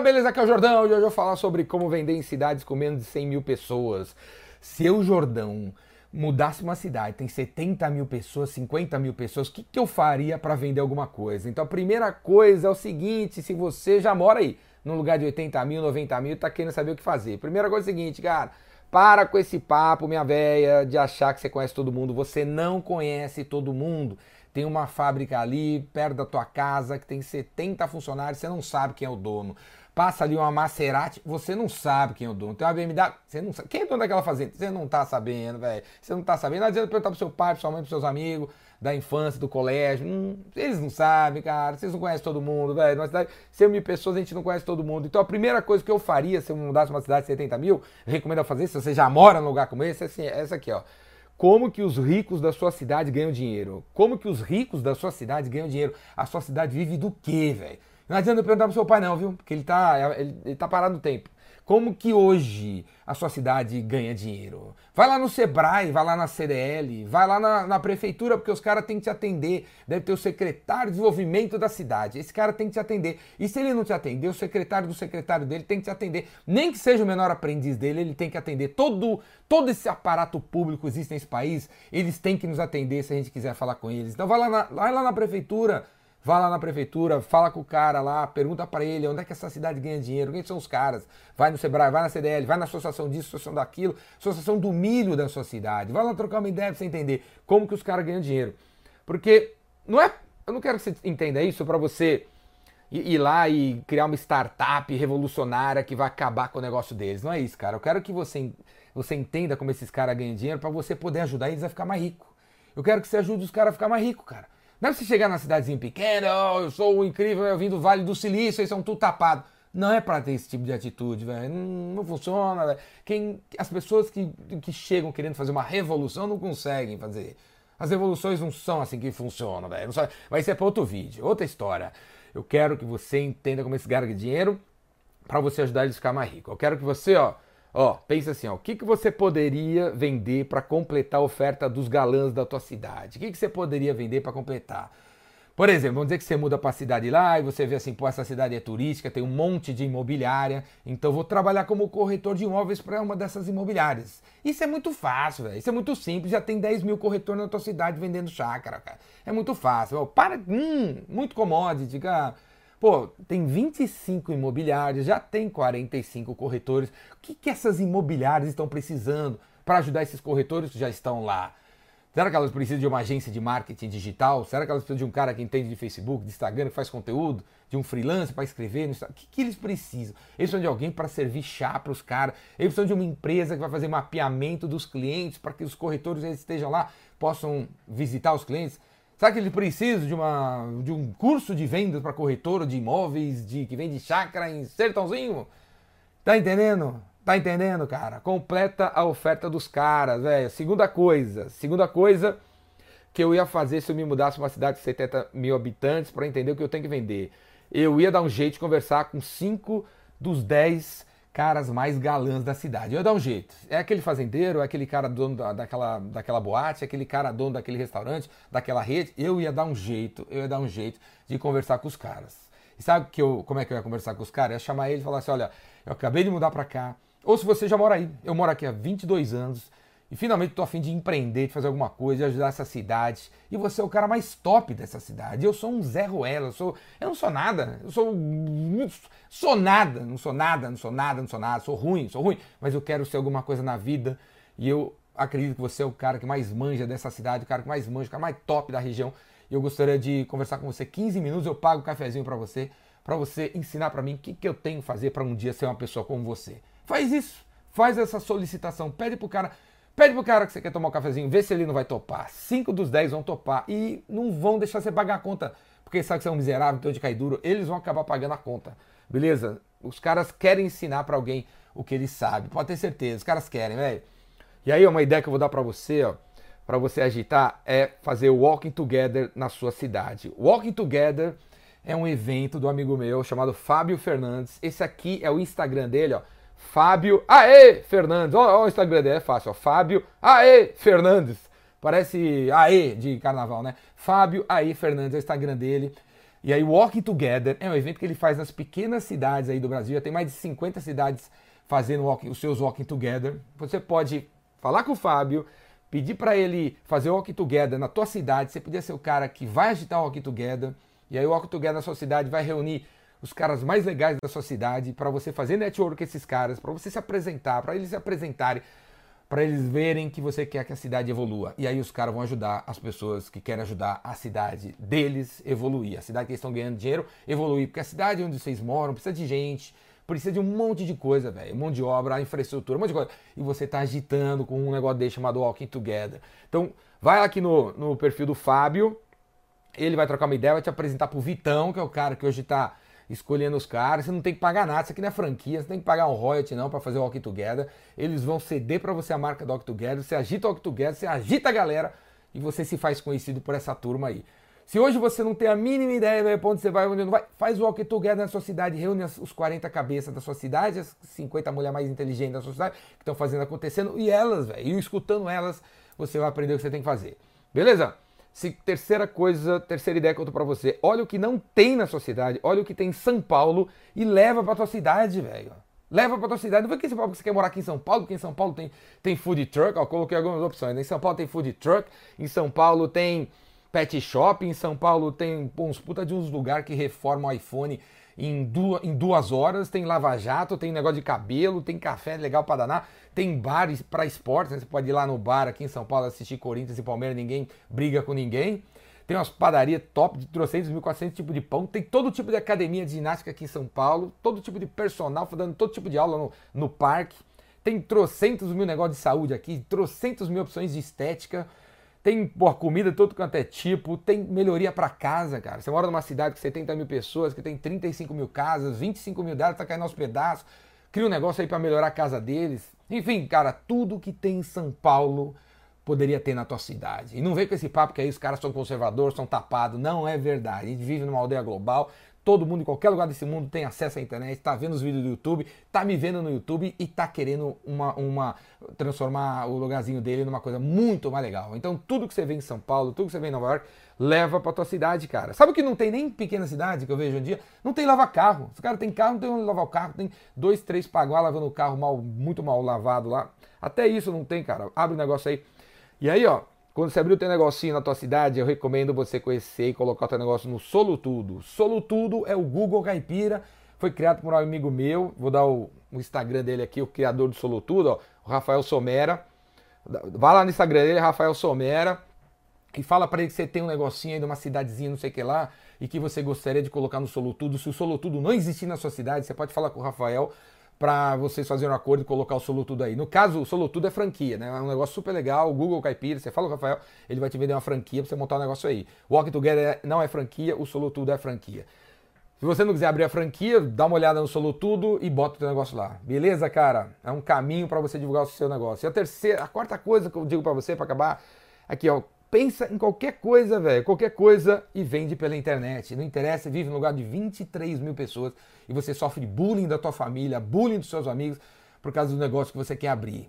Fala, beleza? Aqui é o Jordão. Hoje eu vou falar sobre como vender em cidades com menos de 100 mil pessoas. Se eu, Jordão, mudasse uma cidade, tem 70 mil pessoas, 50 mil pessoas, o que, que eu faria para vender alguma coisa? Então a primeira coisa é o seguinte: se você já mora aí, num lugar de 80 mil, 90 mil, tá querendo saber o que fazer. Primeira coisa é o seguinte, cara. Para com esse papo, minha véia, de achar que você conhece todo mundo. Você não conhece todo mundo. Tem uma fábrica ali perto da tua casa que tem 70 funcionários, você não sabe quem é o dono. Passa ali uma Maserati, você não sabe quem é o dono. Tem uma BMW, você não sabe. Quem é o dono daquela fazenda? Você não tá sabendo, velho. Você não tá sabendo. Não adianta perguntar pro seu pai, pro sua mãe, pros seus amigos da infância, do colégio. Hum, eles não sabem, cara. Vocês não conhecem todo mundo, velho. Numa cidade, 100 mil pessoas, a gente não conhece todo mundo. Então a primeira coisa que eu faria se eu mudasse uma cidade de 70 mil, recomendo fazer, se você já mora num lugar como esse, é assim, é essa aqui, ó. Como que os ricos da sua cidade ganham dinheiro? Como que os ricos da sua cidade ganham dinheiro? A sua cidade vive do quê, velho? Não adianta perguntar pro seu pai, não, viu? Porque ele tá, ele, ele tá parado no tempo. Como que hoje a sua cidade ganha dinheiro? Vai lá no Sebrae, vai lá na CDL, vai lá na, na prefeitura, porque os caras têm que te atender. Deve ter o secretário de desenvolvimento da cidade. Esse cara tem que te atender. E se ele não te atender, o secretário do secretário dele tem que te atender. Nem que seja o menor aprendiz dele, ele tem que atender. Todo, todo esse aparato público existe nesse país, eles têm que nos atender se a gente quiser falar com eles. Então vai lá na, vai lá na prefeitura Vá lá na prefeitura, fala com o cara lá, pergunta para ele onde é que essa cidade ganha dinheiro, quem são os caras. Vai no Sebrae, vai na CDL, vai na associação disso, associação daquilo, associação do milho da sua cidade. Vai lá trocar uma ideia pra você entender como que os caras ganham dinheiro. Porque não é. Eu não quero que você entenda isso para você ir lá e criar uma startup revolucionária que vai acabar com o negócio deles. Não é isso, cara. Eu quero que você, você entenda como esses caras ganham dinheiro para você poder ajudar eles a ficar mais rico. Eu quero que você ajude os caras a ficar mais rico, cara. Não é você chegar na cidadezinha pequena, oh, eu sou incrível, eu vim do Vale do Silício, eles são tudo tapados. Não é para ter esse tipo de atitude, velho. Não, funciona. Quem, as pessoas que, que chegam querendo fazer uma revolução não conseguem fazer. As revoluções não são assim que funcionam, velho. Vai ser para outro vídeo, outra história. Eu quero que você entenda como esse ganha dinheiro para você ajudar ele a ficar mais rico. Eu quero que você, ó, Ó, pensa assim, ó, o que, que você poderia vender para completar a oferta dos galãs da tua cidade? O que, que você poderia vender para completar? Por exemplo, vamos dizer que você muda para a cidade lá e você vê assim, pô, essa cidade é turística, tem um monte de imobiliária, então vou trabalhar como corretor de imóveis para uma dessas imobiliárias. Isso é muito fácil, velho. Isso é muito simples, já tem 10 mil corretores na tua cidade vendendo chácara, cara. É muito fácil. Ó, para, hum, muito commodity, cara. Pô, tem 25 imobiliários, já tem 45 corretores. O que, que essas imobiliárias estão precisando para ajudar esses corretores que já estão lá? Será que elas precisam de uma agência de marketing digital? Será que elas precisam de um cara que entende de Facebook, de Instagram, que faz conteúdo? De um freelancer para escrever? O que, que eles precisam? Eles precisam de alguém para servir chá para os caras. Eles precisam de uma empresa que vai fazer mapeamento dos clientes para que os corretores estejam lá, possam visitar os clientes. Será que ele precisa de, uma, de um curso de vendas para corretora de imóveis de que vende chácara em Sertãozinho? Tá entendendo? Tá entendendo, cara? Completa a oferta dos caras, velho. Segunda coisa, segunda coisa que eu ia fazer se eu me mudasse para uma cidade de 70 mil habitantes para entender o que eu tenho que vender. Eu ia dar um jeito de conversar com cinco dos 10 caras mais galãs da cidade. Eu ia dar um jeito. É aquele fazendeiro, é aquele cara dono da, daquela, daquela boate, é aquele cara dono daquele restaurante, daquela rede. Eu ia dar um jeito, eu ia dar um jeito de conversar com os caras. E sabe que eu, como é que eu ia conversar com os caras? Eu ia chamar ele e falar assim: olha, eu acabei de mudar para cá. Ou se você já mora aí, eu moro aqui há 22 anos e finalmente estou afim de empreender, de fazer alguma coisa, de ajudar essa cidade. E você é o cara mais top dessa cidade. Eu sou um Zé Ruela, eu, sou, eu não sou nada. Eu sou. Sou nada, não sou nada, não sou nada, não sou nada, sou ruim, sou ruim. Mas eu quero ser alguma coisa na vida. E eu acredito que você é o cara que mais manja dessa cidade, o cara que mais manja, o cara mais top da região. E eu gostaria de conversar com você 15 minutos, eu pago um cafezinho para você, para você ensinar para mim o que, que eu tenho que fazer para um dia ser uma pessoa como você. Faz isso, faz essa solicitação, pede pro cara Pede pro cara que você quer tomar um cafezinho, vê se ele não vai topar. Cinco dos dez vão topar e não vão deixar você pagar a conta, porque sabe que você é um miserável, então de cair duro, eles vão acabar pagando a conta. Beleza? Os caras querem ensinar para alguém o que eles sabem, pode ter certeza, os caras querem, velho. E aí uma ideia que eu vou dar para você, ó, para você agitar é fazer o Walking Together na sua cidade. Walking Together é um evento do amigo meu chamado Fábio Fernandes. Esse aqui é o Instagram dele, ó. Fábio Aê Fernandes. Olha o Instagram dele, é fácil, ó. Fábio Aê Fernandes. Parece Aê de carnaval, né? Fábio Aê Fernandes é o Instagram dele. E aí, Walk Together é um evento que ele faz nas pequenas cidades aí do Brasil. Já tem mais de 50 cidades fazendo walk, os seus Walking Together. Você pode falar com o Fábio, pedir para ele fazer o Walk Together na tua cidade. Você podia ser o cara que vai agitar o Walk Together. E aí, o Walk Together na sua cidade vai reunir os caras mais legais da sua cidade para você fazer network com esses caras, para você se apresentar, para eles se apresentarem para eles verem que você quer que a cidade evolua. E aí os caras vão ajudar as pessoas que querem ajudar a cidade deles evoluir. A cidade que eles estão ganhando dinheiro evoluir. Porque a cidade onde vocês moram precisa de gente, precisa de um monte de coisa, velho. Monte de obra, infraestrutura, um monte de coisa. E você está agitando com um negócio desse chamado Walking Together. Então, vai aqui no, no perfil do Fábio. Ele vai trocar uma ideia, vai te apresentar pro Vitão, que é o cara que hoje está escolhendo os caras. Você não tem que pagar nada, isso aqui não é franquia, você tem que pagar um royalty não para fazer o Walk Together. Eles vão ceder para você a marca do Walk Together, você agita o Walk Together, você agita a galera e você se faz conhecido por essa turma aí. Se hoje você não tem a mínima ideia de onde você vai, onde não vai, faz o Walk Together na sua cidade, reúne os 40 cabeças da sua cidade, as 50 mulheres mais inteligentes da sua cidade, que estão fazendo acontecendo, e elas, velho, e escutando elas, você vai aprender o que você tem que fazer. Beleza? Se, terceira coisa, terceira ideia que eu tô pra você. Olha o que não tem na sua cidade, olha o que tem em São Paulo e leva pra tua cidade, velho. Leva pra tua cidade. Não vai que você, você quer morar aqui em São Paulo, porque em São Paulo tem, tem food truck, ó, coloquei algumas opções. Em São Paulo tem food truck, em São Paulo tem pet shop, em São Paulo tem uns puta de uns lugares que reformam o iPhone em duas, em duas horas, tem lava-jato, tem negócio de cabelo, tem café legal para danar, tem bares para esportes, né? você pode ir lá no bar aqui em São Paulo assistir Corinthians e Palmeiras, ninguém briga com ninguém. Tem umas padarias top de 300, 1.400 tipos de pão. Tem todo tipo de academia de ginástica aqui em São Paulo. Todo tipo de personal, dando todo tipo de aula no, no parque. Tem trocentos mil negócios de saúde aqui, trocentos mil opções de estética. Tem porra, comida todo quanto é tipo, tem melhoria para casa, cara. Você mora numa cidade com 70 mil pessoas, que tem 35 mil casas, 25 mil delas tá caindo aos pedaços. Cria um negócio aí para melhorar a casa deles. Enfim, cara, tudo que tem em São Paulo poderia ter na tua cidade. E não vem com esse papo que aí os caras são conservadores, são tapados. Não é verdade. A gente vive numa aldeia global, Todo mundo em qualquer lugar desse mundo tem acesso à internet, está vendo os vídeos do YouTube, está me vendo no YouTube e está querendo uma, uma transformar o lugarzinho dele numa coisa muito mais legal. Então tudo que você vê em São Paulo, tudo que você vê em Nova York, leva para tua cidade, cara. Sabe o que não tem nem em pequena cidade que eu vejo em dia? Não tem lavar carro. Os caras têm carro, não tem onde lavar o carro, tem dois, três paguá lavando o carro mal, muito mal lavado lá. Até isso não tem, cara. Abre o um negócio aí. E aí, ó, quando você abrir o teu negocinho na tua cidade, eu recomendo você conhecer e colocar o teu negócio no Solutudo. Solutudo é o Google Caipira, foi criado por um amigo meu, vou dar o, o Instagram dele aqui, o criador do Solutudo, ó, o Rafael Somera. Vai lá no Instagram dele, Rafael Somera, e fala para ele que você tem um negocinho aí de uma cidadezinha, não sei o que lá, e que você gostaria de colocar no Solutudo. Se o Solutudo não existir na sua cidade, você pode falar com o Rafael para vocês fazerem um acordo e colocar o Solutudo aí. No caso, o Solutudo é franquia, né? É um negócio super legal. O Google Caipira, você fala com o Rafael, ele vai te vender uma franquia para você montar um negócio aí. Walk Together não é franquia, o Solutudo é franquia. Se você não quiser abrir a franquia, dá uma olhada no Solutudo e bota o teu negócio lá. Beleza, cara? É um caminho para você divulgar o seu negócio. E a terceira, a quarta coisa que eu digo para você para acabar, aqui ó, pensa em qualquer coisa, velho, qualquer coisa e vende pela internet. Não interessa, vive no lugar de 23 mil pessoas e você sofre bullying da tua família, bullying dos seus amigos por causa do negócio que você quer abrir.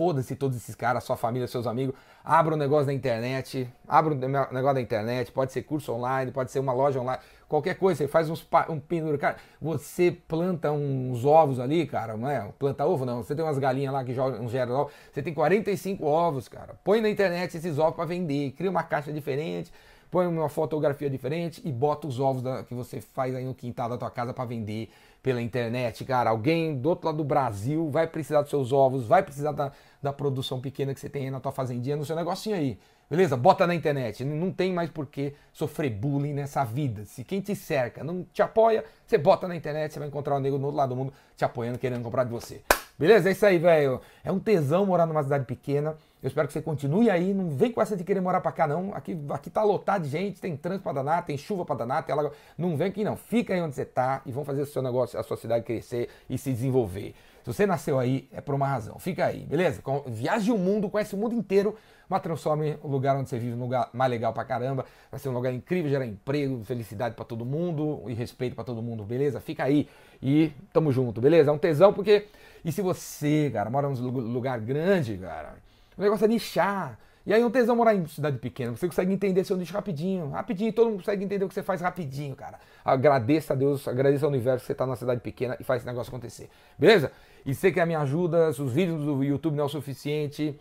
Foda-se todos esses caras, sua família, seus amigos. Abra um negócio na internet, abra um negócio na internet, pode ser curso online, pode ser uma loja online, qualquer coisa, você faz uns, um pendura. Cara, você planta uns ovos ali, cara, não é? Planta ovo não, você tem umas galinhas lá que geram ovos, você tem 45 ovos, cara. Põe na internet esses ovos para vender, cria uma caixa diferente, põe uma fotografia diferente e bota os ovos da, que você faz aí no quintal da tua casa para vender pela internet, cara. Alguém do outro lado do Brasil vai precisar dos seus ovos, vai precisar da, da produção pequena que você tem aí na tua fazendinha, no seu negocinho aí. Beleza? Bota na internet. Não tem mais por que sofrer bullying nessa vida. Se quem te cerca não te apoia, você bota na internet, você vai encontrar um nego no outro lado do mundo te apoiando, querendo comprar de você. Beleza? É isso aí, velho. É um tesão morar numa cidade pequena. Eu espero que você continue aí. Não vem com essa de querer morar pra cá, não. Aqui, aqui tá lotado de gente, tem trânsito pra danar, tem chuva pra danar, tem água. Não vem aqui, não. Fica aí onde você tá e vamos fazer o seu negócio, a sua cidade crescer e se desenvolver. Se você nasceu aí, é por uma razão. Fica aí, beleza? Viaje o mundo, conhece o mundo inteiro, mas transforme o lugar onde você vive num lugar mais legal pra caramba. Vai ser um lugar incrível, gerar emprego, felicidade para todo mundo e respeito para todo mundo, beleza? Fica aí e tamo junto, beleza? É um tesão porque. E se você, cara, mora num lugar grande, cara, o negócio é nichar. E aí um tesão morar em cidade pequena. Você consegue entender seu nicho rapidinho. Rapidinho, todo mundo consegue entender o que você faz rapidinho, cara. Agradeça a Deus, agradeça ao universo que você está na cidade pequena e faz esse negócio acontecer. Beleza? E você quer me ajuda, se os vídeos do YouTube não é o suficiente,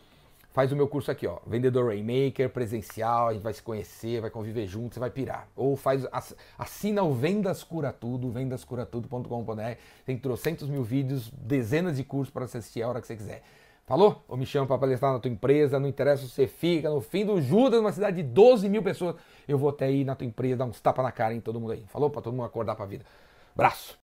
faz o meu curso aqui, ó. Vendedor Rainmaker, presencial, a gente vai se conhecer, vai conviver junto, você vai pirar. Ou faz, assina o Vendas Cura Tudo, vendascuratudo.com.br. Tem trocentos mil vídeos, dezenas de cursos para você assistir a hora que você quiser. Falou? Ou me chama para palestrar na tua empresa, não interessa se você fica, no fim do Judas, numa cidade de 12 mil pessoas, eu vou até aí na tua empresa, dar uns tapas na cara em todo mundo aí. Falou? Para todo mundo acordar para a vida. Braço!